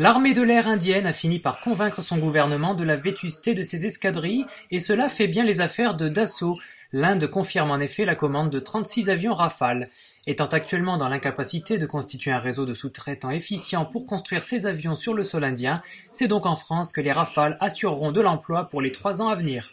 L'armée de l'air indienne a fini par convaincre son gouvernement de la vétusté de ses escadrilles et cela fait bien les affaires de Dassault. L'Inde confirme en effet la commande de 36 avions Rafale. Étant actuellement dans l'incapacité de constituer un réseau de sous-traitants efficient pour construire ces avions sur le sol indien, c'est donc en France que les Rafales assureront de l'emploi pour les trois ans à venir.